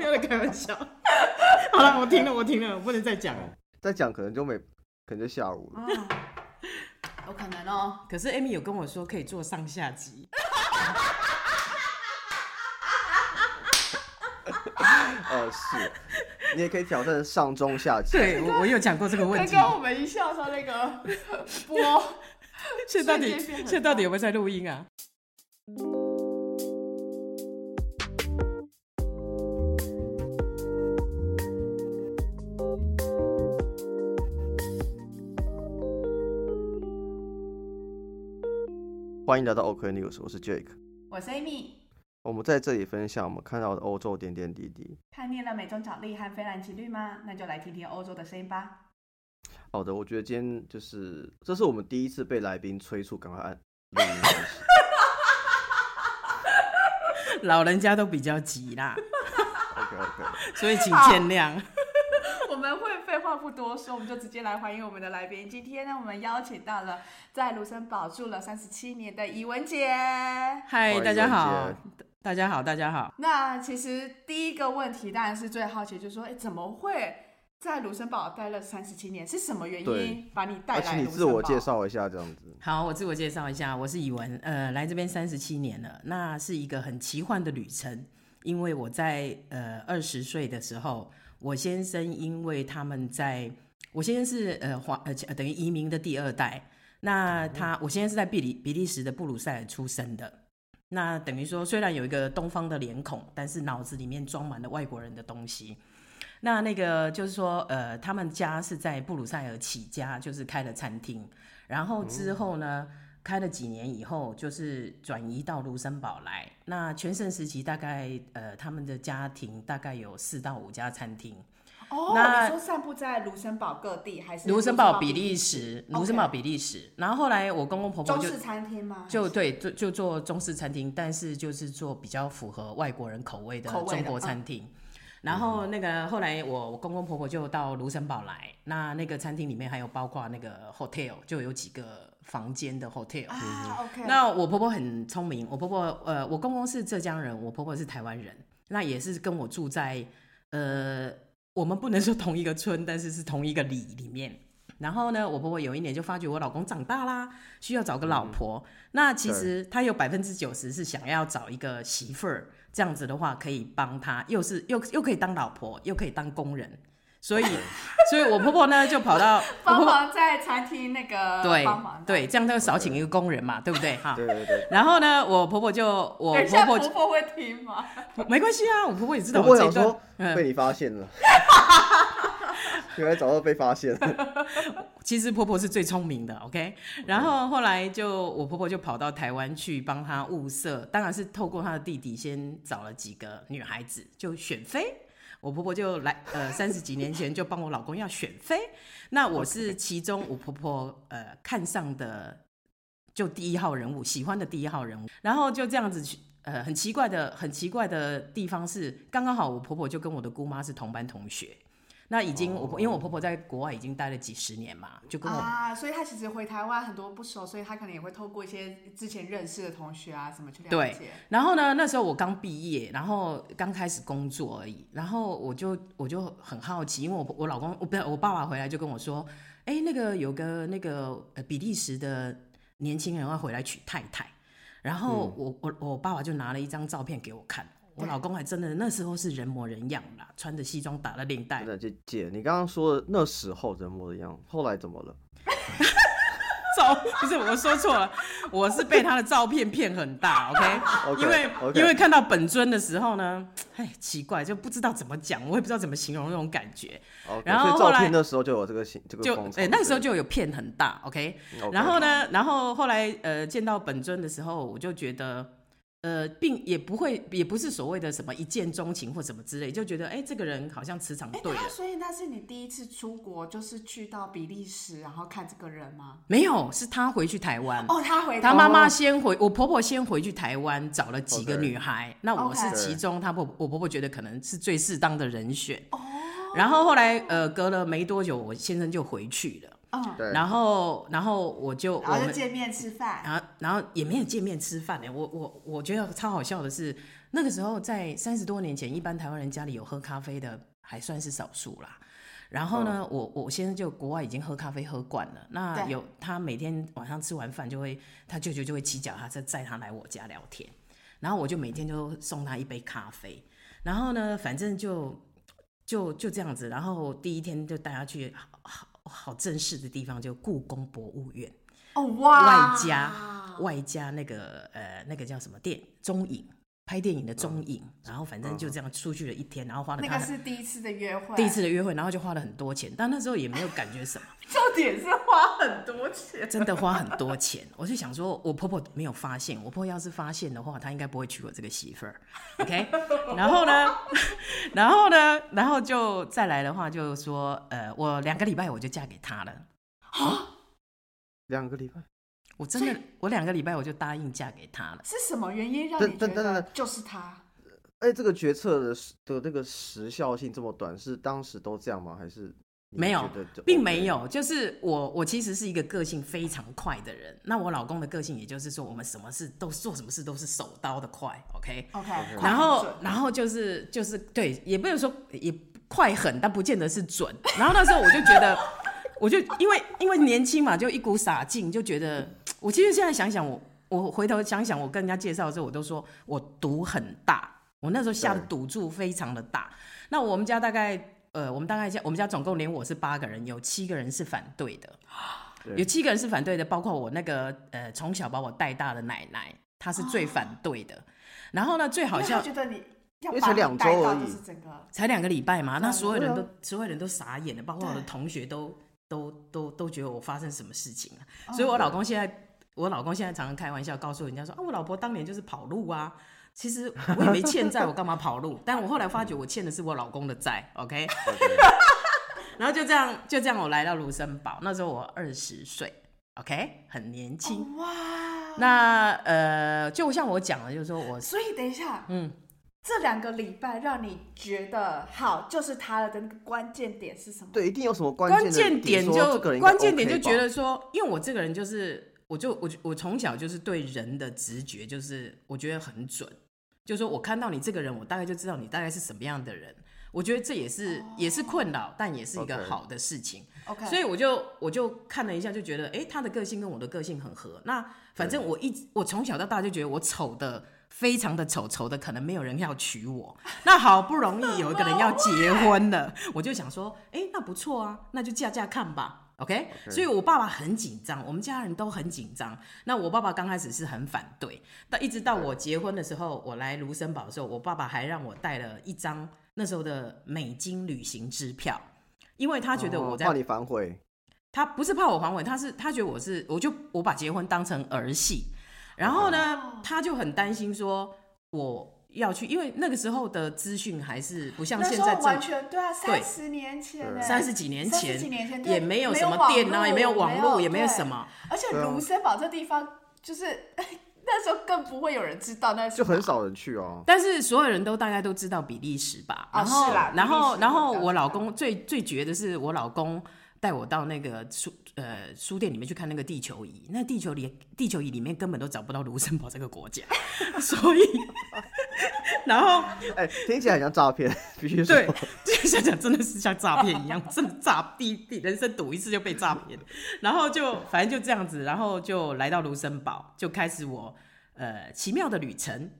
没有在开玩笑。好了，我停了，我停了，我不能再讲了。再讲可能就没，可能就下午了。嗯，有可能哦。可是 Amy 有跟我说可以做上下集，呃，是，你也可以挑战上中下级。对我我有讲过这个问题。刚刚我们一笑说，那个波 现在到底现在到底有没有在录音啊？欢迎来到 OK News，我是 Jake。我是 Amy，我们在这里分享我们看到的欧洲点点滴滴。看腻了美中角力和菲兰奇律吗？那就来听听欧洲的声音吧。好的，我觉得今天就是这是我们第一次被来宾催促赶快按录音开始。老人家都比较急啦，OK OK，所以请见谅。废话不多说，我们就直接来欢迎我们的来宾。今天呢，我们邀请到了在卢森堡住了三十七年的怡文姐。嗨，大家好，大家好，大家好。那其实第一个问题当然是最好奇，就是说，哎，怎么会在卢森堡待了三十七年？是什么原因把你带而来你自我介绍一下，这样子。好，我自我介绍一下，我是以文，呃，来这边三十七年了，那是一个很奇幻的旅程。因为我在呃二十岁的时候，我先生因为他们在，我先生是呃华呃等于移民的第二代，那他我先生是在比利比利时的布鲁塞尔出生的，那等于说虽然有一个东方的脸孔，但是脑子里面装满了外国人的东西。那那个就是说，呃，他们家是在布鲁塞尔起家，就是开了餐厅，然后之后呢，开了几年以后，就是转移到卢森堡来。那全盛时期大概，呃，他们的家庭大概有四到五家餐厅。哦，那你说散布在卢森堡各地，还是卢森堡、比利利时、卢森堡、比利时。然后后来我公公婆婆就中式餐厅吗？就对，就就做中式餐厅，但是就是做比较符合外国人口味的口味的中国餐厅。然后那个后来我我公公婆婆就到卢森堡来，那那个餐厅里面还有包括那个 hotel，就有几个房间的 hotel。啊，OK，那我婆婆很聪明，我婆婆呃，我公公是浙江人，我婆婆是台湾人，那也是跟我住在呃，我们不能说同一个村，但是是同一个里里面。然后呢，我婆婆有一年就发觉我老公长大啦，需要找个老婆。那其实她有百分之九十是想要找一个媳妇儿，这样子的话可以帮她，又是又又可以当老婆，又可以当工人。所以，所以我婆婆呢就跑到 帮忙在餐厅那个对帮忙对，这样就少请一个工人嘛，对不对？哈。对对对。然后呢，我婆婆就我婆婆婆婆会听吗？没关系啊，我婆婆也知道我我这一段被你发现了，原来早就被发现了。其实婆婆是最聪明的，OK。然后后来就我婆婆就跑到台湾去帮她物色，当然是透过她的弟弟先找了几个女孩子就选妃。我婆婆就来，呃，三十几年前就帮我老公要选妃，那我是其中我婆婆呃看上的就第一号人物，喜欢的第一号人物，然后就这样子去，呃，很奇怪的，很奇怪的地方是，刚刚好我婆婆就跟我的姑妈是同班同学，那已经我婆因为我婆婆在国外已经待了几十年嘛，就跟我啊，所以她其实回台湾很多不熟，所以她可能也会透过一些之前认识的同学啊什么去了对解。然后呢，那时候我刚毕业，然后刚开始工作而已，然后我就我就很好奇，因为我我老公我不是我爸爸回来就跟我说，哎，那个有个那个呃比利时的年轻人要回来娶太太，然后我、我我爸爸就拿了一张照片给我看，我老公还真的那时候是人模人样啦，穿着西装打了领带真，的，姐姐，你刚刚说的那时候人模人样，后来怎么了？照不是我说错了，我是被他的照片骗很大，OK？OK，因为 OK 因为看到本尊的时候呢，哎，奇怪，就不知道怎么讲，我也不知道怎么形容那种感觉，OK，然后后来那时候就有这个形这个就哎、那时候就有骗很大，OK？OK 然后呢，然后后来呃见到本尊的时候，我就觉得。呃，并也不会，也不是所谓的什么一见钟情或什么之类，就觉得哎、这个人好像磁场哎，对了那。所以那是你第一次出国，就是去到比利时，然后看这个人吗？没有，是他回去台湾。哦，他回他妈妈先回，我婆婆先回去台湾找了几个女孩，那我是其中，她婆我婆婆觉得可能是最适当的人选。哦然后后来呃隔了没多久，我先生就回去了，嗯，对，然后然后我就然我就见面吃饭。然后然后也没有见面吃饭呢。我我我觉得超好笑的是，那个时候在三十多年前，一般台湾人家里有喝咖啡的还算是少数啦。然后呢，我我先生就国外已经喝咖啡喝惯了，那有他每天晚上吃完饭就会，他舅舅就会骑脚踏车载他来我家聊天，然后我就每天就送他一杯咖啡，然后呢，反正就就就这样子，然后第一天就带他去好正式的地方，就故宫博物院。哦哇，外加外加那个呃那个叫什么电中影拍电影的中影，然后反正就这样出去了一天，然后花了那个是第一次的约会，第一次的约会，然后就花了很多钱，但那时候也没有感觉什么，重点是花很多钱。真的花很多钱。我就想说，我婆婆没有发现，我婆婆要是发现的话，她应该不会娶我这个媳妇儿。OK，然后呢，然后呢，然后就再来的话，就是说，呃，我两个礼拜我就嫁给他了。两个礼拜，我真的，我两个礼拜我就答应嫁给他了。是什么原因让你就是他？哎，这个决策的的那个时效性这么短，是当时都这样吗？还是你没有并没有，就是我，我其实是一个个性非常快的人。那我老公的个性，也就是说，我们什么事都做什么事都是手刀的快，OK。OK，然后，然后就是就是对，也不能说也快狠，但不见得是准。然后那时候我就觉得，我就因为因为年轻嘛，就一股傻劲，就觉得我其实现在想想，我我回头想想，我跟人家介绍的时候，我都说我赌很大，我那时候下的赌注非常的大。那我们家大概呃，我们大概家我们家总共连我是八个人，有七个人是反对的，对有七个人是反对的，包括我那个呃从小把我带大的奶奶，她是最反对的。然后呢，最好笑觉得你才两周而已才两个礼拜嘛，那所有人都、所有人都傻眼了，包括我的同学都都都都觉得我发生什么事情了。哦所以我老公现在，我老公现在常常开玩笑告诉人家说啊，我老婆当年就是跑路啊。其实我也没欠债，我干嘛跑路？但我后来发觉我欠的是我老公的债，OK。然后就这样就这样，我来到卢森堡，那时候我二十岁，OK，很年轻。哦哇，那呃，就像我讲的，就是说我所以等一下，嗯，这两个礼拜让你觉得好就是他了的那个关键点是什么？对，一定有什么关关键键点说就关键点就觉得说，因为我这个人就是，我就我我从小就是对人的直觉就是我觉得很准，就是说我看到你这个人，我大概就知道你大概是什么样的人。我觉得这也是、也是困扰，但也是一个好的事情。OK，所以我就我就看了一下，就觉得哎、诶他的个性跟我的个性很合。那反正我一直我从小到大就觉得我丑的非常的丑，丑的可能没有人要娶我。那好不容易有一个人要结婚了，我就想说，哎、那不错啊，那就嫁嫁看吧。OK，, 所以我爸爸很紧张，我们家人都很紧张。那我爸爸刚开始是很反对，但一直到我结婚的时候，我来卢森堡的时候，我爸爸还让我带了一张那时候的美金旅行支票，因为他觉得我在哦怕你反悔，他不是怕我反悔，他是他觉得我是，我就我把结婚当成儿戏，然后呢，他就很担心说我要去，因为那个时候的资讯还是不像那时候现在这完全对啊，三十年前三十几年三前十几年前对也没有什么电啊，也没有网络，也没有什么，而且卢森堡这地方就是那时候更不会有人知道那是就很少人去哦。但是所有人都大概都知道比利时吧，啊然后、然后然后我老公最最绝的是我老公带我到那个书呃书店里面去看那个地球仪，那地球里地球仪里面根本都找不到卢森堡这个国家，所以 然后哎，听起来很像诈骗，必须说。对，这个想想真的是像诈骗一样，真的诈第第人生赌一次就被诈骗，然后就反正就这样子，然后就来到卢森堡，就开始我呃奇妙的旅程。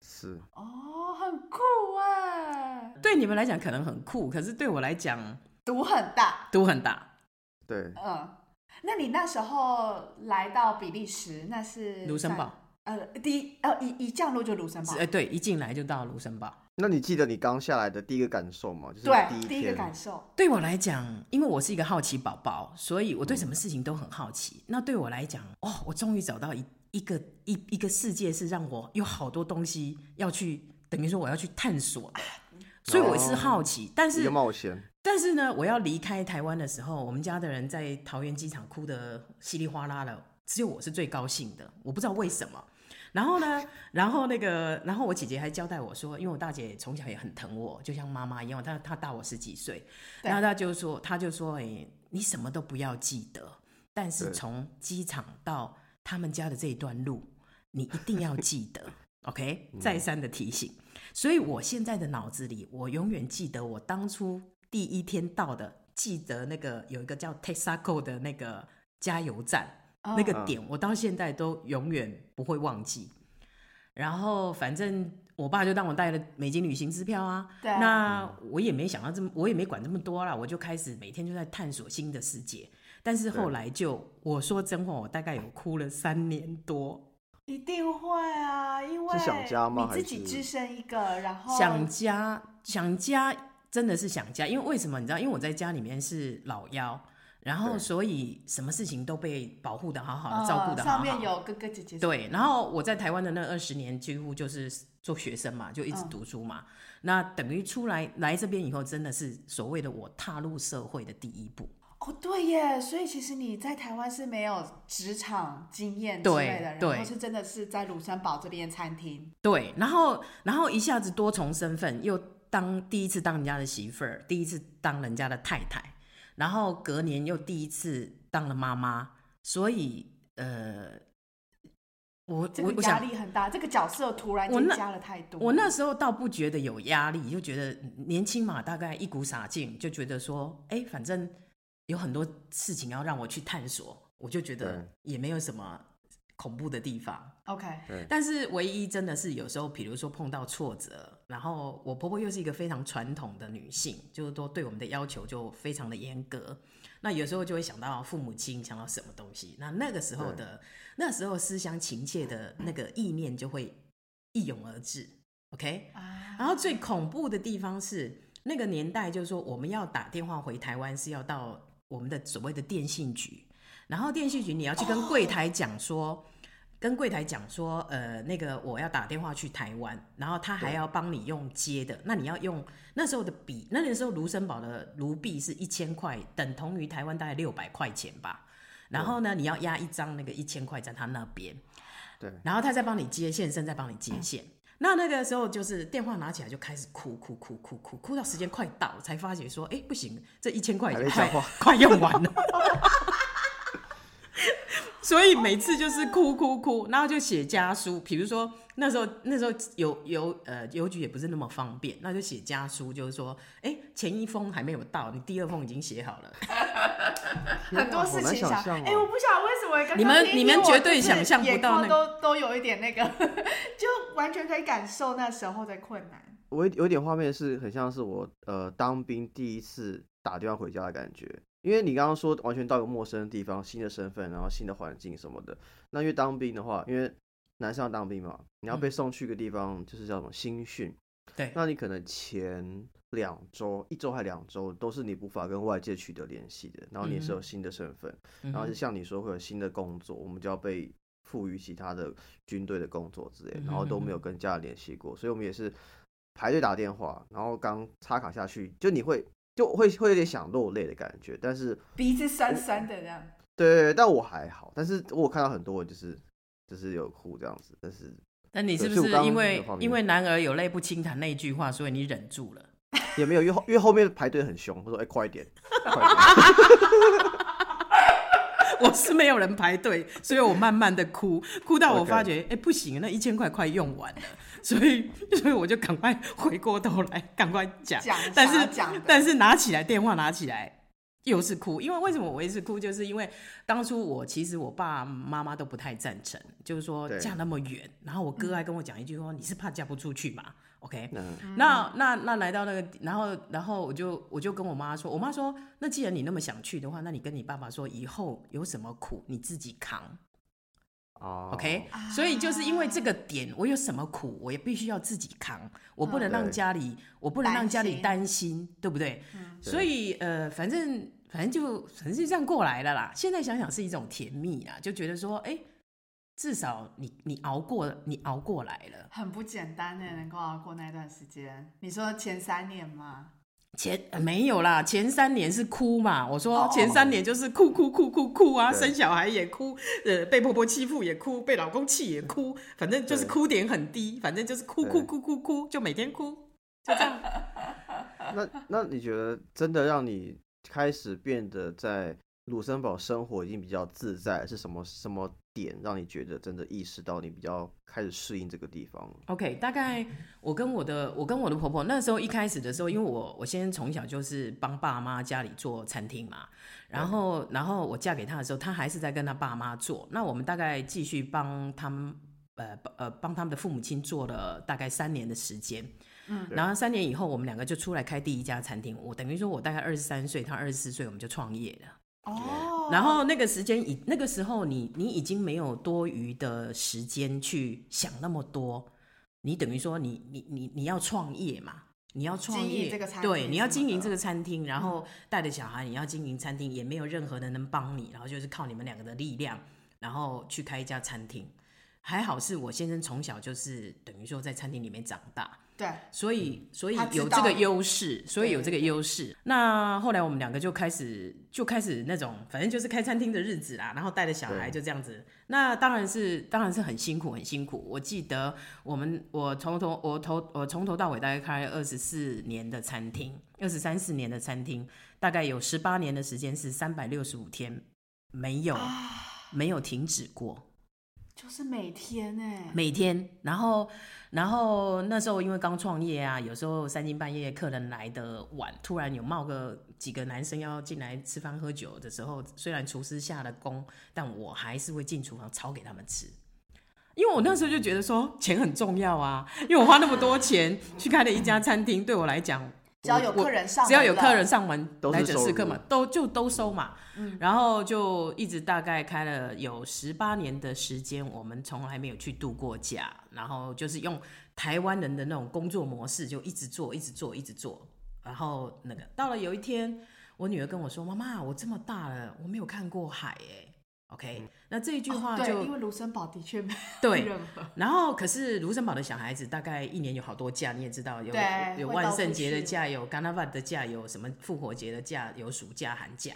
是哦，很酷哎，对你们来讲可能很酷，可是对我来讲赌很大，赌很大。对，嗯。那你那时候来到比利时，那是在卢森堡，呃，第一呃一一降落就卢森堡哎，呃，对，一进来就到卢森堡。那你记得你刚下来的第一个感受吗？就是对，第第一个感受，对我来讲，因为我是一个好奇宝宝，所以我对什么事情都很好奇。那对我来讲，哦，我终于找到一一个一一个世界，是让我有好多东西要去，等于说我要去探索的。所以我是好奇，但一是个冒险，但是呢，我要离开台湾的时候，我们家的人在桃园机场哭得稀里哗啦的，只有我是最高兴的，我不知道为什么。然后呢，然后那个，然后我姐姐还交代我说，因为我大姐从小也很疼我，就像妈妈一样，她她大我十几岁，然后她就说，她就说，哎、你什么都不要记得，但是从机场到他们家的这一段路，你一定要记得。OK，再三的提醒。所以我现在的脑子里，我永远记得我当初第一天到的，记得那个有一个叫 Texaco 的那个加油站，哦那个点，我到现在都永远不会忘记。然后反正我爸就让我带了美金旅行支票啊，对那我也没想到这么，我也没管这么多啦，我就开始每天就在探索新的世界。但是后来就我说真话，我大概有哭了三年多，一定会啊，因为是想家吗你自己只身一个，然后想家，想家真的是想家，因为为什么你知道？因为我在家里面是老幺，然后所以什么事情都被保护的好好的，嗯照顾的好好。上面有哥哥姐姐，对，然后我在台湾的那二十年，几乎就是做学生嘛，就一直嗯读书嘛。那等于出来来这边以后，真的是所谓的我踏入社会的第一步。哦，对耶，所以其实你在台湾是没有职场经验之类的，然对后是真的是在卢森堡这边餐厅，对，然后然后一下子多重身份，又当第一次当人家的媳妇儿，第一次当人家的太太，然后隔年又第一次当了妈妈，所以呃，我这个压我我想力很大，这个角色突然我那间加了太多。我那时候倒不觉得有压力，就觉得年轻嘛，大概一股傻劲，就觉得说，哎，反正有很多事情要让我去探索，我就觉得也没有什么恐怖的地方。OK，对，但是唯一真的是有时候，比如说碰到挫折，然后我婆婆又是一个非常传统的女性，就是说对我们的要求就非常的严格。那有时候就会想到父母亲，想到什么东西，那那个时候的那时候思乡情切的那个意念就会一涌而至。OK，啊然后最恐怖的地方是那个年代，就是说我们要打电话回台湾是要到我们的所谓的电信局，然后电信局你要去跟柜台讲说。跟柜台讲说，呃，那个我要打电话去台湾，然后他还要帮你用接的，那你要用那时候的币，那个时候卢森堡的卢币是一千块，等同于台湾大概六百块钱吧。然后呢，你要压一张那个一千块在他那边，对，然后他再帮你接线生，再帮你接线。那那个时候就是电话拿起来就开始哭哭哭哭哭哭到时间快到了，才发觉说，哎，不行，这一千块还钱快快用完了。所以每次就是哭哭哭，然后就写家书。比如说那时候那时候邮邮呃邮局也不是那么方便，那就写家书，就是说，哎，前一封还没有到，你第二封已经写好了。很多事情想象哦哎、我不晓得为什么你们你们绝对想象不到那都 都有一点那个，就完全可以感受那时候的困难。我有有点画面是很像是我呃当兵第一次打电话回家的感觉，因为你刚刚说完全到一个陌生的地方、新的身份，然后新的环境什么的。那因为当兵的话，因为男生要当兵嘛，你要被送去一个地方，就是叫什么新训。对，那你可能前两周、一周还两周都是你无法跟外界取得联系的，然后你也是有嗯新的身份，嗯然后就像你说会有新的工作，我们就要被赋予其他的军队的工作之类，然后都没有跟家人联系过，所以我们也是排队打电话，然后刚插卡下去，就你会就会会有点想落泪的感觉，但是鼻子酸酸的这样。对对对，但我还好，但是我看到很多人就是就是有哭这样子，但是那你是不是因为因为男儿有泪不轻弹那句话，所以你忍住了？也没有，因为后因为后面排队很凶，他说哎、快一点，快一点。我是没有人排队，所以我慢慢的哭，哭到我发觉，哎、不行，那一千块快用完了，所以所以我就赶快回过头来，赶快讲。讲但是讲但是拿起来电话拿起来又是哭，因为为什么我一直哭，就是因为当初我其实我爸妈妈都不太赞成，就是说嫁那么远，然后我哥还跟我讲一句说，你是怕嫁不出去嘛？OK，嗯，那那那来到那个，然后然后我就我就跟我妈说，我妈说，那既然你那么想去的话，那你跟你爸爸说，以后有什么苦你自己扛哦，OK？、所以就是因为这个点，我有什么苦，我也必须要自己扛，我不能让家里，我不能让家里担担心，对不对？嗯所以呃，反正反正就反正就这样过来了啦。现在想想是一种甜蜜啊，就觉得说，哎、至少你你熬过，你熬过来了。很不简单呢，能够熬过那段时间。你说前三年吗？前、呃没有啦，前三年是哭嘛。我说哦前三年就是哭哭哭哭哭啊，对生小孩也哭，呃，被婆婆欺负也哭，被老公气也哭，反正就是哭点很低，反正就是哭哭哭哭哭，就每天哭，就这样。那那你觉得真的让你开始变得在卢森堡生活已经比较自在，是什么什么点让你觉得真的意识到你比较开始适应这个地方？OK，大概我跟我的我跟我的婆婆那时候一开始的时候，因为我我先从小就是帮爸妈家里做餐厅嘛，然后然后我嫁给他的时候，他还是在跟他爸妈做。那我们大概继续帮他们呃呃帮他们的父母亲做了大概三年的时间。嗯，然后三年以后，我们两个就出来开第一家餐厅。我等于说，我大概二十三岁，他二十四岁，我们就创业了。哦，然后那个时间已那个时候你你已经没有多余的时间去想那么多，你等于说你你你你要创业嘛，你要创业这个餐对，你要经营这个餐厅，然后带着小孩，你要经营餐厅，也没有任何人能帮你，然后就是靠你们两个的力量，然后去开一家餐厅。还好是我先生从小就是等于说在餐厅里面长大，对，所以所以有这个优势，所以有这个优势。那后来我们两个就开始就开始那种，反正就是开餐厅的日子啦，然后带着小孩就这样子。那当然是当然是很辛苦很辛苦。我记得我们我从头我头我从头到尾大概开了二十四年的餐厅，二十三四年的餐厅，大概有十八年的时间是三百六十五天没有、没有停止过。就是每天哎，每天，然后，然后那时候因为刚创业啊，有时候三更半夜客人来的晚，突然有冒个几个男生要进来吃饭喝酒的时候，虽然厨师下了工，但我还是会进厨房炒给他们吃。因为我那时候就觉得说钱很重要啊，因为我花那么多钱去开了一家餐厅，对我来讲，只要有客人上只要有客人上门来者是客嘛，都就都收嘛。然后就一直大概开了有十八年的时间，我们从来没有去度过假，然后就是用台湾人的那种工作模式，就一直做，一直做，一直做。然后那个到了有一天，我女儿跟我说：“妈妈，我这么大了，我没有看过海哎。” OK，那这一句话哦就、对，因为卢森堡的确没有 对然后，可是卢森堡的小孩子大概一年有好多假，你也知道，有有万圣节的假，有 g a n a v a 的假，有什么复活节的假，有暑假、寒假。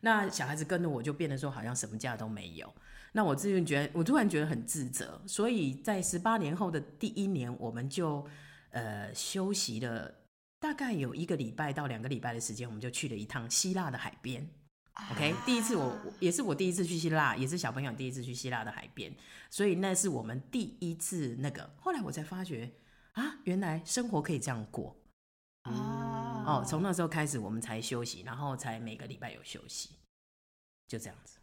那小孩子跟着我就变得说，好像什么假都没有。那我自己觉得，我突然觉得很自责。所以在十八年后的第一年，我们就呃休息了大概有一个礼拜到两个礼拜的时间，我们就去了一趟希腊的海边。OK，第一次我我也是我第一次去希腊，也是小朋友第一次去希腊的海边，所以那是我们第一次那个。后来我才发觉啊，原来生活可以这样过啊哦。从那时候开始，我们才休息，然后才每个礼拜有休息，就这样子。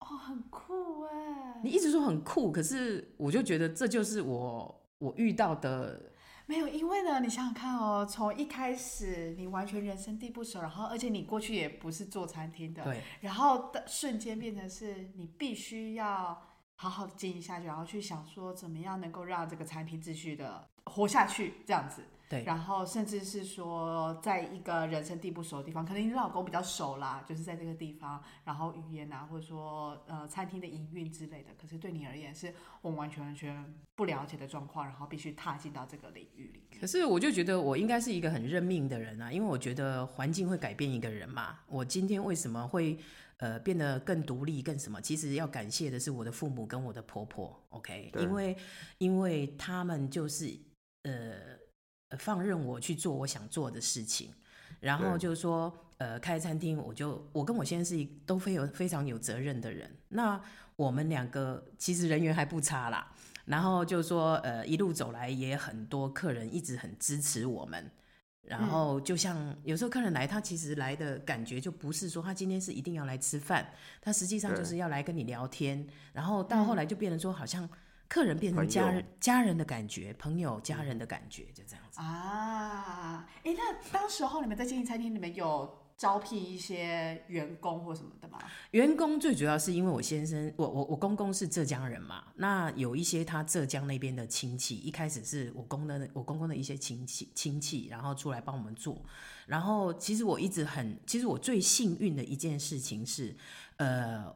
哦，很酷哎。你一直说很酷，可是我就觉得这就是我我遇到的，没有，因为呢，你想想看哦，从一开始你完全人生地不熟，然后而且你过去也不是做餐厅的，对然后的瞬间变成是你必须要好好的经营下去，然后去想说怎么样能够让这个餐厅继续的活下去，这样子。对然后甚至是说，在一个人生地不熟的地方，可能你老公比较熟啦，就是在这个地方，然后语言啊，或者说呃餐厅的营运之类的，可是对你而言是我们完全完全不了解的状况，然后必须踏进到这个领域里面。可是我就觉得我应该是一个很认命的人啊，因为我觉得环境会改变一个人嘛。我今天为什么会呃变得更独立、更什么？其实要感谢的是我的父母跟我的婆婆，OK，因为因为他们就是呃放任我去做我想做的事情，然后就是说呃开餐厅，我就我跟我先生是一都非有非常有责任的人。那我们两个其实人缘还不差啦。然后就说，呃，一路走来也很多客人一直很支持我们。然后就像有时候客人来，他其实来的感觉就不是说他今天是一定要来吃饭，他实际上就是要来跟你聊天。然后到后来就变成说，好像客人变成家人家人的感觉，朋友家人的感觉，就这样子。啊，哎，那当时候你们在经营餐厅，你们有招聘一些员工或什么的吗？员工最主要是因为我先生，我我我公公是浙江人嘛，那有一些他浙江那边的亲戚，一开始是我公的我公公的一些亲戚亲戚，然后出来帮我们做。然后其实我一直很，其实我最幸运的一件事情是，呃，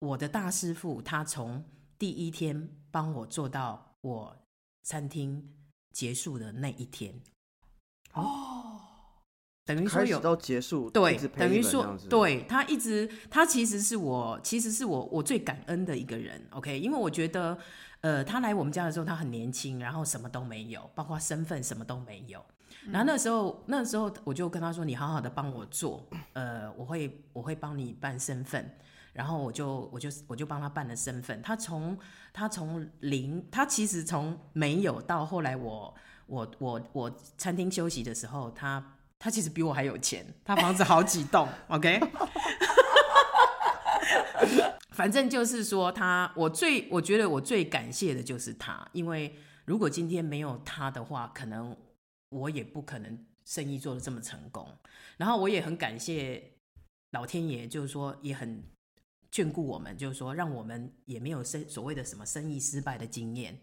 我的大师傅他从第一天帮我做到我餐厅结束的那一天，哦，等于说有到结束，对等于说对他一直，他其实是我，其实是我我最感恩的一个人。OK，因为我觉得，呃，他来我们家的时候，他很年轻，然后什么都没有，包括身份什么都没有。然后那时候，那时候我就跟他说：“你好好的帮我做，呃，我会我会帮你办身份，然后我就我就我就帮他办了身份。他从他从零，他其实从没有到后来我我我我餐厅休息的时候，他他其实比我还有钱，他房子好几栋，OK。反正就是说他，我最我觉得我最感谢的就是他，因为如果今天没有他的话，可能我也不可能生意做的这么成功。然后我也很感谢老天爷，就是说也很眷顾我们，就是说让我们也没有生所谓的什么生意失败的经验，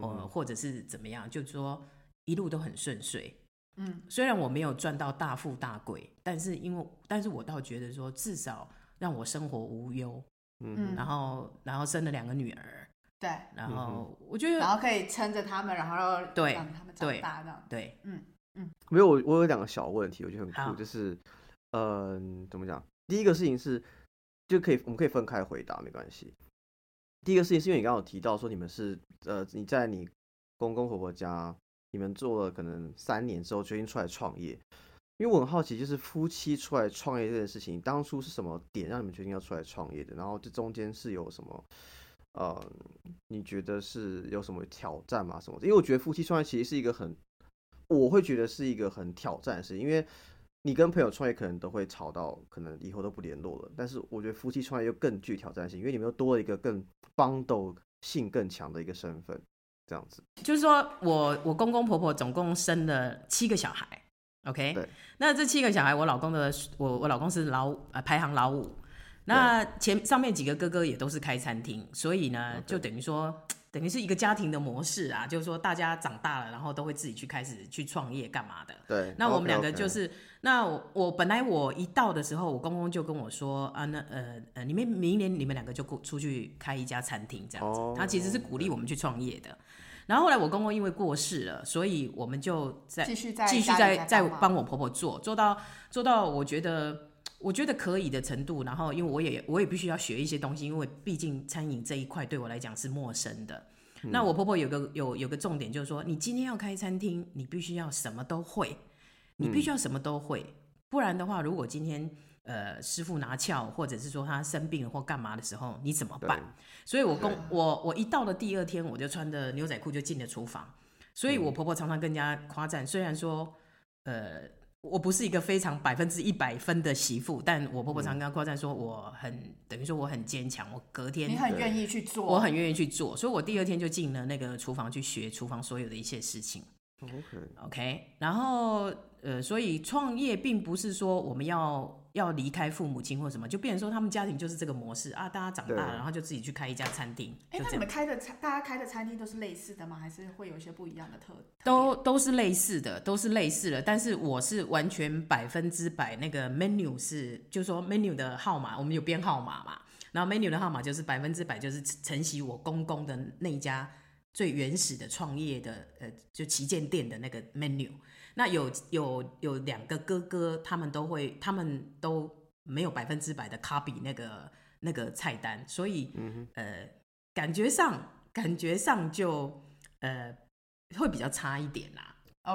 呃，或者是怎么样，就是说一路都很顺遂。嗯，虽然我没有赚到大富大贵，但是因为，但是我倒觉得说，至少让我生活无忧。嗯，然后然后生了两个女儿，对，然后我觉得，然后可以撑着他们，然后对让他们长大这样。对，嗯嗯。没有，我我有两个小问题，我觉得很酷，就是，嗯，怎么讲？第一个事情是，就可以我们可以分开回答，没关系。第一个事情是因为你刚刚有提到说你们是，呃，你在你公公婆婆家。你们做了可能三年之后决定出来创业，因为我很好奇，就是夫妻出来创业这件事情，当初是什么点让你们决定要出来创业的？然后这中间是有什么，呃，你觉得是有什么挑战吗？什么？因为我觉得夫妻创业其实是一个很，我会觉得是一个很挑战的事情，因为你跟朋友创业可能都会吵到，可能以后都不联络了。但是我觉得夫妻创业又更具挑战性，因为你们又多了一个更帮斗性更强的一个身份。这样子，就是说我我公公婆婆总共生了七个小孩，OK，对，那这七个小孩，我老公的我我老公是老呃排行老五，那前上面几个哥哥也都是开餐厅，所以呢，就等于说等于是一个家庭的模式啊，就是说大家长大了，然后都会自己去开始去创业干嘛的，对，那我们两个就是，那我本来我一到的时候，我公公就跟我说啊，那呃呃，你们明年你们两个就出去开一家餐厅这样子，他其实是鼓励我们去创业的。然后后来我公公因为过世了，所以我们就在继续在继续在在帮我婆婆做，做到做到我觉得我觉得可以的程度。然后因为我也我也必须要学一些东西，因为毕竟餐饮这一块对我来讲是陌生的。那我婆婆有个有有个重点就是说，你今天要开餐厅，你必须要什么都会，你必须要什么都会，不然的话，如果今天。呃，师傅拿翘，或者是说他生病了或干嘛的时候，你怎么办？所以，我公我我一到了第二天，我就穿着牛仔裤就进了厨房。所以我婆婆常常更加夸赞，虽然说，呃，我不是一个非常百分之一百分的媳妇，但我婆婆常常夸赞说，我很等于说我很坚强，我隔天你很愿意去做，我很愿意去做，所以我第二天就进了那个厨房去学厨房所有的一切事情。OK，OK，然后呃，所以创业并不是说我们要。要离开父母亲或什么，就变成说他们家庭就是这个模式啊，大家长大了，然后就自己去开一家餐厅。哎，那你们开的餐，大家开的餐厅都是类似的吗？还是会有一些不一样的特？都都是类似的，都是类似的。但是我是完全百分之百那个 menu 是，就是说 menu 的号码，我们有编号码嘛，然后 menu 的号码就是百分之百就是承袭我公公的那一家最原始的创业的呃，就旗舰店的那个 menu。那有有有两个哥哥，他们都会，他们都没有百分之百的 copy 那个那个菜单，所以呃，感觉上感觉上就呃会比较差一点啦。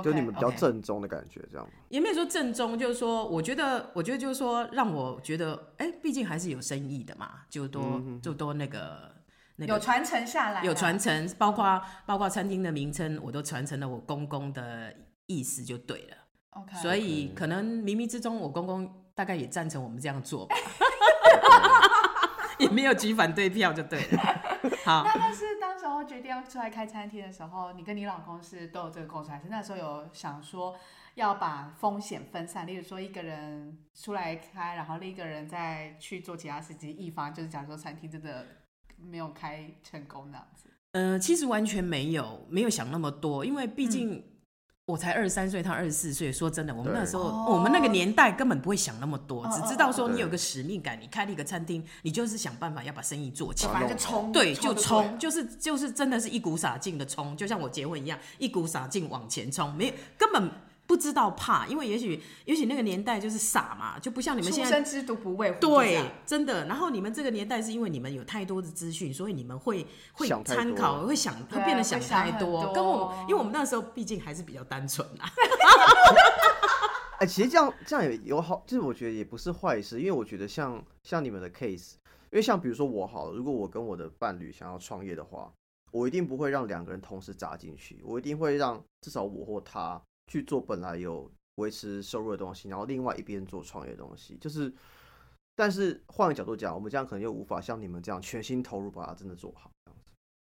就你们比较正宗的感觉，这样也没有说正宗，就是说，我觉得，我觉得就是说，让我觉得，哎，毕竟还是有生意的嘛，就多就多那个那个有传承下来，有传承，包括包括餐厅的名称，我都传承了我公公的。意思就对了，OK，所以可能冥冥之中，我公公大概也赞成我们这样做吧，也没有举反对票就对了。好，那但是当时候决定要出来开餐厅的时候，你跟你老公是都有这个构思，还是那时候有想说要把风险分散，例如说一个人出来开，然后另一个人再去做其他事情，以防就是假如说餐厅真的没有开成功那样子。嗯，其实完全没有，没有想那么多，因为毕竟。我才二十三岁，他二十四岁。说真的，我们那时候，我们那个年代根本不会想那么多，只知道说你有个使命感，你开了一个餐厅，你就是想办法要把生意做起来，就冲，对，就冲，就是就是真的是一股傻劲的冲，就像我结婚一样，一股傻劲往前冲，没有根本。不知道怕，因为也许也许那个年代就是傻嘛，就不像你们现在。生之犊不畏虎。对，真的。然后你们这个年代是因为你们有太多的资讯，所以你们会会参考，会想，会变得想太多。跟我，因为我们那时候毕竟还是比较单纯啊。哎，其实这样这样也有好，就是我觉得也不是坏事，因为我觉得像像你们的 case，因为像比如说我好了，如果我跟我的伴侣想要创业的话，我一定不会让两个人同时砸进去，我一定会让至少我或他去做本来有维持收入的东西，然后另外一边做创业的东西。就是，但是换个角度讲，我们这样可能又无法像你们这样全心投入把它真的做好。这样子，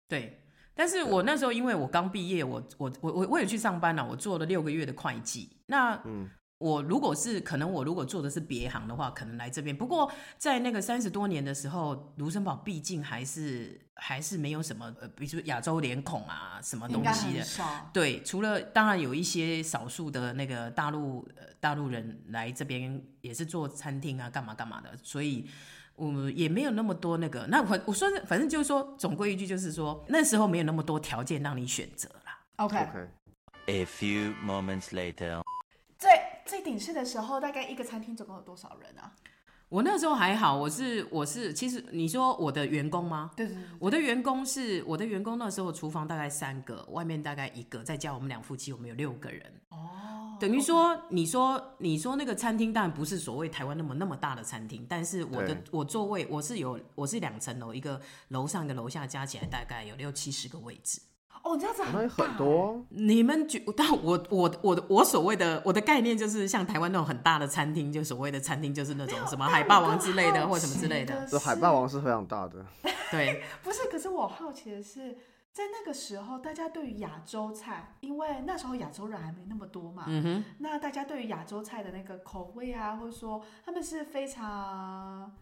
对，但是我那时候因为我刚毕业，我我我我我也去上班了，我做了六个月的会计。那嗯，我如果是可能，我如果做的是别行的话，可能来这边。不过在那个三十多年的时候，卢森堡毕竟还是还是没有什么，呃，比如说亚洲脸孔啊，什么东西的。对，除了当然有一些少数的那个大陆呃大陆人来这边也是做餐厅啊，干嘛干嘛的，所以我也没有那么多那个。那我我说反正就是说，总归一句就是说，那时候没有那么多条件让你选择啦。OK，OK，A few moments later. 最最顶盛的时候，大概一个餐厅总共有多少人啊？我那时候还好，我是我是，其实你说我的员工吗？对对对，我的员工是我的员工，那时候厨房大概三个，外面大概一个，再加我们两夫妻，我们有六个人。哦，等于说，你说你说那个餐厅当然不是所谓台湾那么那么大的餐厅，但是我的我座位我是有我是两层楼，一个楼上一个楼下加起来大概有六七十个位置。哦，这样子很大很多哦。你们觉，但我我我的我所谓的我的概念就是像台湾那种很大的餐厅，就所谓的餐厅就是那种什么海霸王之类的或什么之类的，这海霸王是非常大的，对。不是，可是我好奇的是，在那个时候，大家对于亚洲菜，因为那时候亚洲人还没那么多嘛，嗯哼，那大家对于亚洲菜的那个口味啊，或者说他们是非常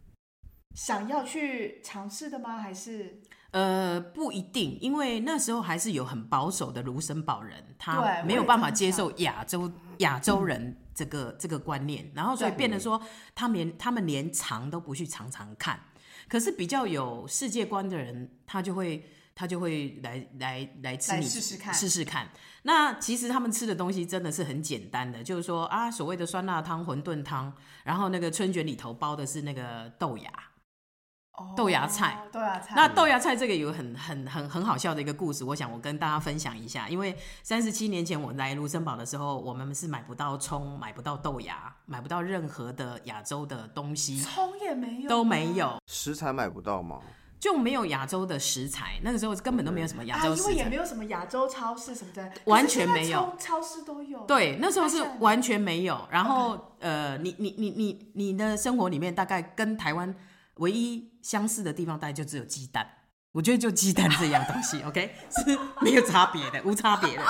想要去尝试的吗？还是呃，不一定，因为那时候还是有很保守的卢森堡人，他没有办法接受亚洲亚洲人这个、这个观念，然后所以变得说，他们连他们连尝都不去尝尝看。可是比较有世界观的人，他就会他就会来来来吃你试试看试试看。那其实他们吃的东西真的是很简单的，就是说啊，所谓的酸辣汤、馄饨汤，然后那个春卷里头包的是那个豆芽。豆芽菜哦豆芽菜，那豆芽菜这个有很很很很好笑的一个故事，我想我跟大家分享一下。因为三十七年前我来卢森堡的时候，我们是买不到葱，买不到豆芽，买不到任何的亚洲的东西，葱也没有，都没。有，食材买不到吗？就没有亚洲的食材。那个时候根本都没有什么亚啊，洲食材因为也没。有什么亚洲超市什么的，完全没有超市都有。对，那时候是完全没有。然后呃，你你你你你的生活里面大概跟台湾唯一相似的地方，大概就只有鸡蛋。我觉得就鸡蛋这样东西，OK，是没有差别的，无差别的。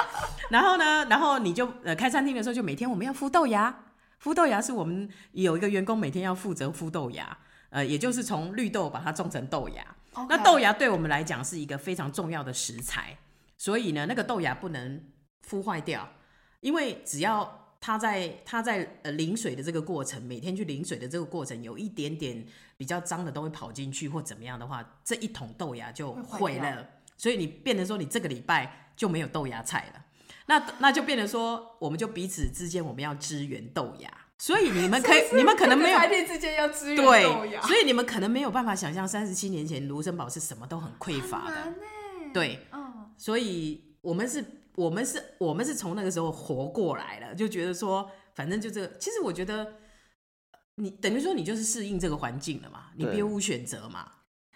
然后呢，然后你就呃开餐厅的时候，就每天我们要孵豆芽，孵豆芽是我们有一个员工每天要负责孵豆芽，呃，也就是从绿豆把它种成豆芽。那豆芽对我们来讲是一个非常重要的食材，所以呢，那个豆芽不能孵坏掉，因为只要它在他在呃淋水的这个过程，每天去淋水的这个过程，有一点点比较脏的东西跑进去或怎么样的话，这一桶豆芽就毁了，所以你变成说你这个礼拜就没有豆芽菜了，那那就变成说我们就彼此之间我们要支援豆芽，所以你们可以你们可能没有 之间要支援豆对，芽，所以你们可能没有办法想象三十七年前卢森堡是什么都很匮乏的。对，嗯，所以我们是，我们是，我们是从那个时候活过来了，就觉得说，反正就这个，其实我觉得，你等于说你就是适应这个环境了嘛，你对别无选择嘛。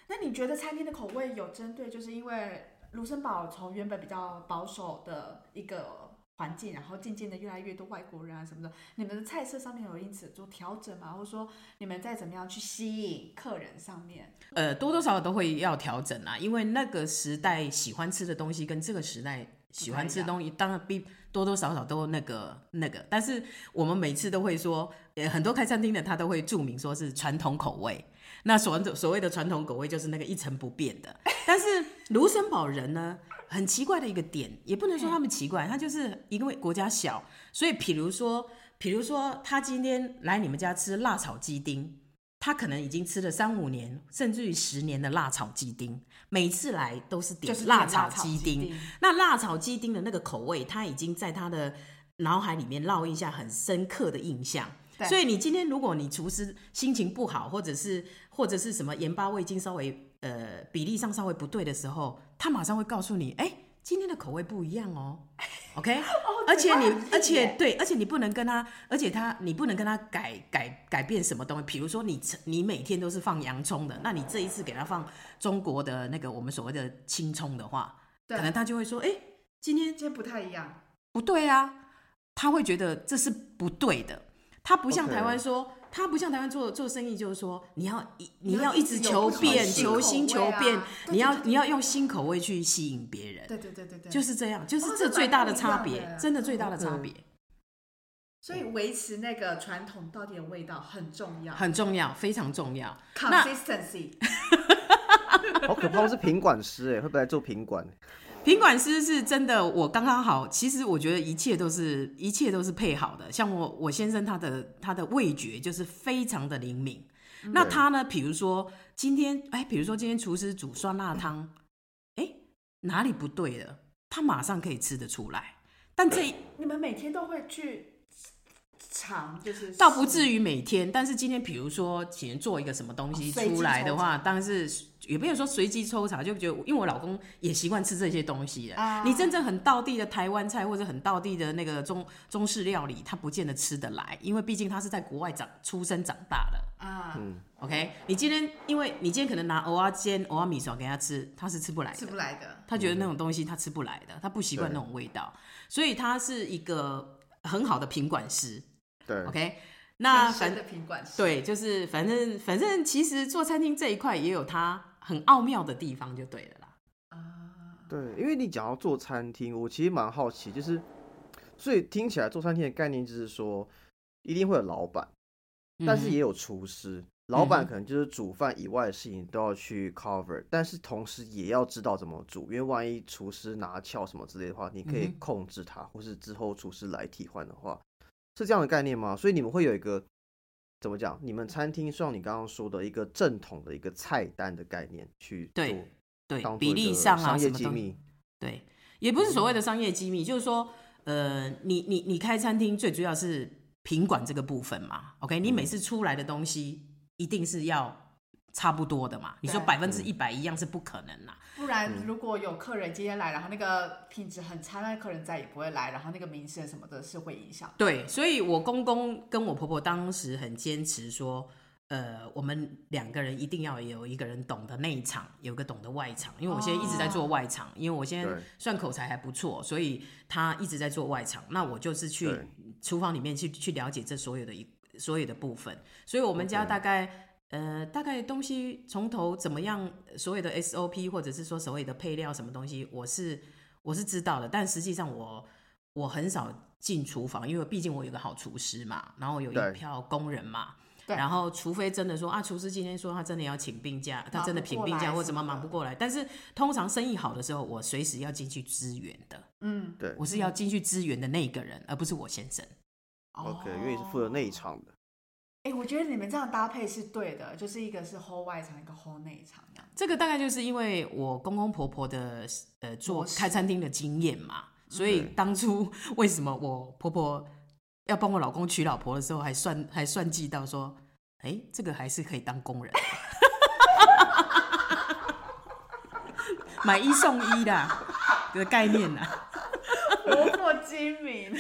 那你觉得餐厅的口味有针对，就是因为卢森堡从原本比较保守的一个环境，然后渐渐的越来越多外国人啊什么的，你们的菜色上面有因此做调整吗？或者说你们在怎么样去吸引客人上面？呃，多多少少都会要调整啊，因为那个时代喜欢吃的东西跟这个时代喜欢吃的东西，当然比多多少少都那个那个。但是我们每次都会说，呃，很多开餐厅的他都会注明说是传统口味。那所所谓的传统口味就是那个一成不变的。但是卢森堡人呢，很奇怪的一个点，也不能说他们奇怪，他就是因为国家小，所以比如说，比如说他今天来你们家吃辣炒鸡丁。他可能已经吃了三五年，甚至于十年的辣炒鸡丁，每次来都是点辣炒鸡丁。丁，那辣炒鸡丁的那个口味，他已经在他的脑海里面烙印下很深刻的印象。对所以你今天如果你厨师心情不好，或者是或者是什么盐巴味精稍微呃比例上稍微不对的时候，他马上会告诉你，哎、今天的口味不一样哦，OK，而且你而且对，而且你不能跟他，而且他你不能跟他改改改变什么东西，比如说你你每天都是放洋葱的，那你这一次给他放中国的那个我们所谓的青葱的话，可能他就会说，哎、今天今天不太一样。不对啊，他会觉得这是不对的。他不像台湾说他不像台湾做做生意，就是说你要一你要要一直求变、求新、求变，对你要你要用新口味去吸引别人，对对对对对，就是这样，就是哦这最大的差别，真的最大的差别。所以维持那个传统到底的味道很重要。很重要，非常重要。，consistency。好可怕，我是品管师哎，会不会来做品管？品管师是真的，我刚刚好。其实我觉得一切都是一切都是配好的。像我我先生他的他的味觉就是非常的灵敏。那他呢？比如说今天哎，比如说今天厨师煮酸辣汤，哎哪里不对了，他马上可以吃得出来。但这你们每天都会去尝，就是倒不至于每天，但是今天比如说请人做一个什么东西出来的话，当然是也没有说随机抽查，就觉得因为我老公也习惯吃这些东西的。啊你真正很道地的台湾菜或者很道地的那个中中式料理，他不见得吃得来，因为毕竟他是在国外长出生长大的。啊，嗯，OK，你今天因为你今天可能拿蚵仔煎、蚵仔米爽给他吃，他是吃不来的。吃不来的。他觉得那种东西他吃不来的，他不习惯那种味道，所以他是一个很好的品管师。对。OK，那反人生的品管，对，就是反正反正其实做餐厅这一块也有它很奥妙的地方，就对了啦。啊，对，因为你讲到做餐厅，我其实蛮好奇，就是所以听起来做餐厅的概念就是说，一定会有老板，但是嗯也有厨师。老板可能就是煮饭以外的事情都要去 cover，但是同时也要知道怎么煮，因为万一厨师拿翘什么之类的话，你可以控制它，或是之后厨师来替换的话，是这样的概念吗？所以你们会有一个怎么讲？你们餐厅像你刚刚说的一个正统的一个菜单的概念去做，对比例上啊，商业机密，对，也不是所谓的商业机密，就是说，呃，你你你开餐厅最主要是品管这个部分嘛。OK，你每次出来的东西一定是要差不多的嘛。你说百分之一百一样是不可能啦。不然如果有客人今天来，然后那个品质很差，那客人再也不会来，然后那个名声什么的是会影响。对，所以我公公跟我婆婆当时很坚持说，呃，我们两个人一定要有一个人懂得内场，有个懂得外场。因为我现在一直在做外场，因为我现在算口才还不错，所以他一直在做外场。那我就是去厨房里面去去了解这所有的一所有的部分。所以我们家大概。呃，大概东西从头怎么样，所有的 SOP 或者是说所谓的配料什么东西，我是我是知道的，但实际上我我很少进厨房，因为毕竟我有个好厨师嘛，然后有一票工人嘛，对。然后除非真的说啊，厨师今天说他真的要请病假，他真的请病假或怎么什么忙不过来，但是通常生意好的时候，我随时要进去支援的，嗯。对。我是要进去支援的那个人，而不是我先生。，OK，因为你是负责内场的，哎、我觉得你们这样搭配是对的，就是一个是 hold 外场，一个 hold 内场这样。这个大概就是因为我公公婆婆的呃做开餐厅的经验嘛，所以对当初 为什么我婆婆要帮我老公娶老婆的时候，还算还算计到说，哎，这个还是可以当工人的，买一送一的的概念呐、婆婆精明，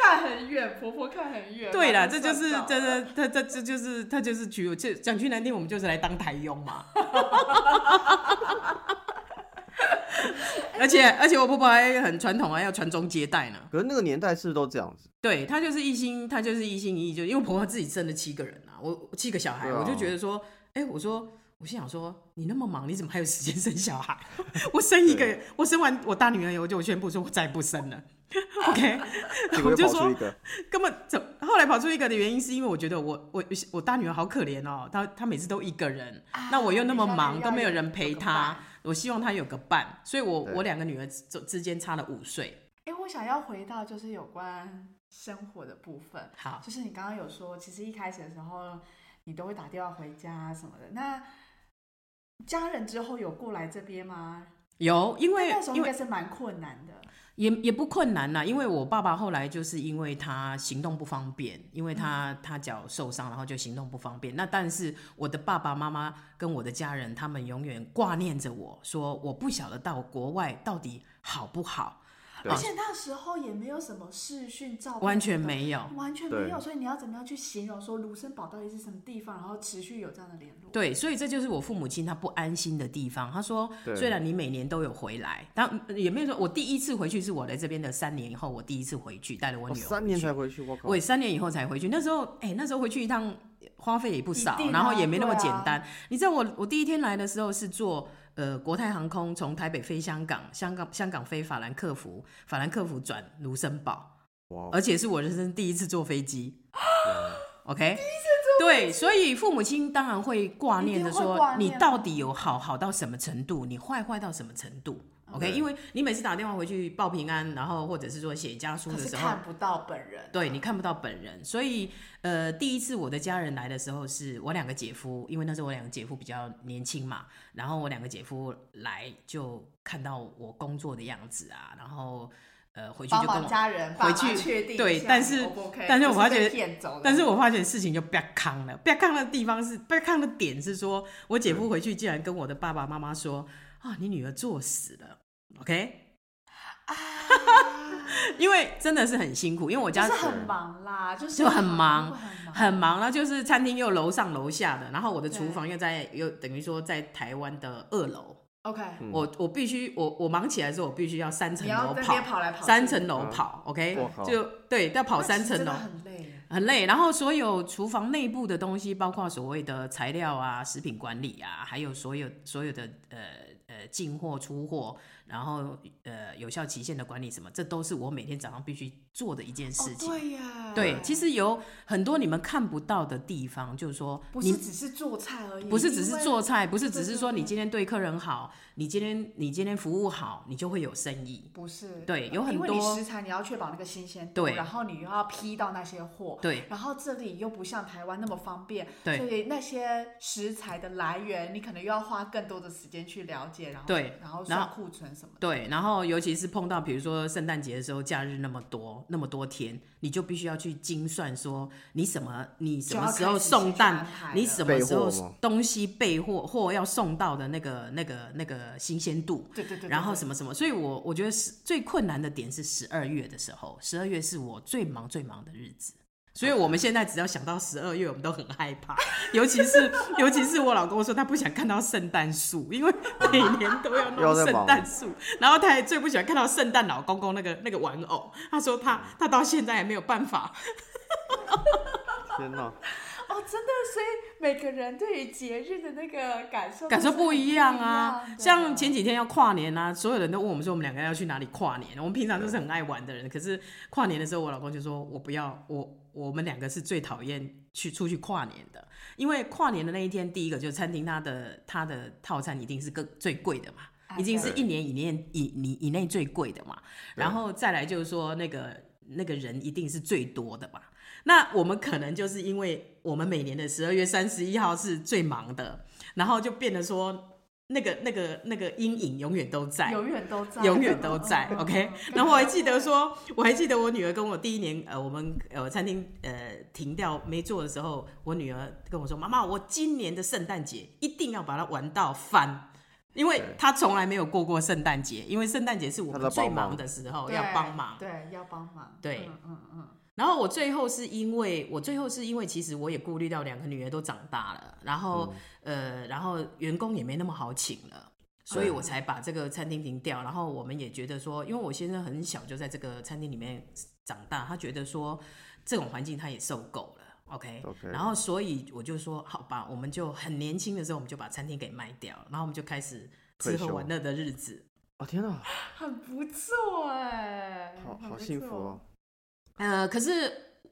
看很远，婆婆看很远。对啦，马上这就是算到这了这这这这就是他就是娶这讲句难听，我们就是来当台佣嘛。而且而且我婆婆还很传统啊，要传宗接代呢。可是那个年代是不是都这样子？对她就是一心，她就是一心一意，就因为婆婆自己生了七个人啊，我我七个小孩，啊我就觉得说，哎、我说。我心想说，你那么忙，你怎么还有时间生小孩？我生一个，我生完我大女儿以后，就宣布说我再也不生了。OK，我就说根本怎后来跑出一个的原因，是因为我觉得我我我大女儿好可怜哦，她她每次都一个人，那我又那么忙，都没有人陪她，我希望她有个伴，所以我我两个女儿之之间差了五岁。哎、我想要回到就是有关生活的部分，好，就是你刚刚有说，其实一开始的时候你都会打电话回家什么的，那家人之后有过来这边吗？有因为那时候应该是蛮困难的。也也不困难啦，因为我爸爸后来就是因为他行动不方便，因为他他脚受伤，然后就行动不方便。那但是我的爸爸妈妈跟我的家人，他们永远挂念着我说，我不晓得到国外到底好不好，对而且那时候也没有什么视讯照片，完全没有。完全没有，所以你要怎么样去形容说卢森堡到底是什么地方，然后持续有这样的联络？对，所以这就是我父母亲他不安心的地方。他说，虽然你每年都有回来，但也没有说，我第一次回去是我来这边的三年以后，我第一次回去，带了我女儿、哦三年才。回去，我靠我！也三年以后才回去，那时候，哎、那时候回去一趟花费也不少，啊然后也没那么简单。你知道我我第一天来的时候是坐呃国泰航空从台北飞香港，香港香港飞法兰克福，法兰克福转卢森堡，哇，而且是我人生第一次坐飞机。OK，对，所以父母亲当然会挂念着一定会说，念你到底有好好到什么程度，你坏坏到什么程度？OK，因为你每次打电话回去报平安，然后或者是说写家书的时候，看不到本人。对你看不到本人，所以呃，第一次我的家人来的时候，是我两个姐夫，因为那时候我两个姐夫比较年轻嘛，然后我两个姐夫来就看到我工作的样子啊，然后呃回去就跟我，家人回去确定对但是但是我发觉但是我发觉事情就不要康了，不要康的地方是不要康的点是说，我姐夫回去竟然跟我的爸爸妈妈说啊，你女儿作死了，OK，啊，因为真的是很辛苦，因为我家就是很忙啦，就是就很忙很忙，很忙，那就是餐厅又楼上楼下的，然后我的厨房又在又等于说在台湾的二楼，OK。嗯。我我必须我我忙起来的时候，我必须要三层楼跑来跑三层楼嗯。跑，OK，就对，要跑三层楼。很累。很累。然后所有厨房内部的东西，包括所谓的材料啊、食品管理啊，还有所有所有的呃呃进货出货，然后呃有效期限的管理什么，这都是我每天早上必须做的一件事哦，情。对呀，对，其实有很多你们看不到的地方，就是说不是只是做菜而已，不是只是做菜，不是只是说你今天对客人好，你今天你今天服务好，你就会有生意。不是对有很多食材你要确保那个新鲜度，对然后你又要批到那些货，对然后这里又不像台湾那么方便，对所以那些食材的来源你可能又要花更多的时间去了解，然后对然后然后算库存什么的。对，然后尤其是碰到比如说圣诞节的时候，假日那么多那么多天，你就必须要去精算说你什么你什么时候送蛋，你什么时候东西备货货要送到的那个那个那个新鲜度，对对对对然后什么什么，所以我我觉得是最困难的点是十二月的时候，十二月是我最忙最忙的日子。所以我们现在只要想到十二月，我们都很害怕，尤其是尤其是我老公说他不想看到圣诞树，因为每年都要弄圣诞树，然后他也最不喜欢看到圣诞老公公那个那个玩偶，他说他他到现在也没有办法。天哪！哦，真的，所以每个人对于节日的那个感受感受不一样啊啊。，像前几天要跨年啊，所有人都问我们说我们两个要去哪里跨年。我们平常都是很爱玩的人，可是跨年的时候，我老公就说我不要，我我们两个是最讨厌去出去跨年的，因为跨年的那一天，第一个就是餐厅它的它的套餐一定是更最贵的嘛。啊已经是一年以内以以以内最贵的嘛，然后再来就是说那个那个人一定是最多的嘛。那我们可能就是因为我们每年的十二月三十一号是最忙的，然后就变得说那个那个那个阴影永远都在，永远都在，永远都在，OK 嗯。然后我还记得说，我还记得我女儿跟我第一年，呃，我们呃餐厅呃停掉没做的时候，我女儿跟我说：“妈妈，我今年的圣诞节一定要把它玩到翻。”因为对她从来没有过过圣诞节，因为圣诞节是我们最忙忙的时候，要帮忙。对，要帮忙，对嗯嗯嗯，然后我最后是因为我最后是因为其实我也顾虑到两个女儿都长大了，然后、呃，然后员工也没那么好请了。所以我才把这个餐厅停掉，然后我们也觉得说，因为我先生很小就在这个餐厅里面长大，他觉得说这种环境他也受够了，OK，, 然后所以我就说好吧，我们就很年轻的时候我们就把餐厅给卖掉，然后我们就开始吃喝玩乐的日子，哦天哪，很不错哎，好好幸福哦！呃，可是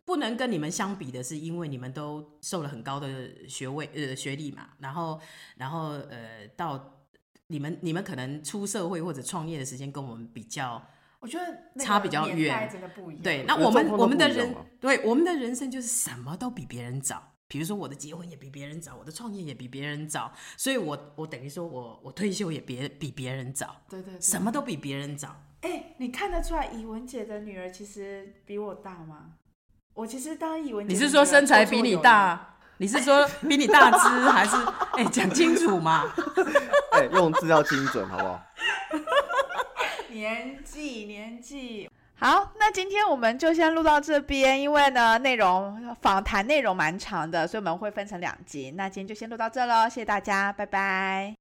不能跟你们相比的是，因为你们都受了很高的学位呃学历嘛，然后然后呃到你们你们可能出社会或者创业的时间跟我们比较我觉得差比较远真的不一样。对，那我们我们的人对我们的人生就是什么都比别人早。比如说我的结婚也比别人早，我的创业也比别人早，所以我我等于说我我退休也别比别人早，对对对，什么都比别人早。哎、你看得出来以文姐的女儿其实比我大吗？我其实当以文姐你是说身材比你？大？你是说比你大只，还是哎讲清楚嘛？哎、用字要精准，好不好？年纪年纪。好，那今天我们就先录到这边，因为呢内容访谈内容蛮长的，所以我们会分成两集。那今天就先录到这喽，谢谢大家，拜拜。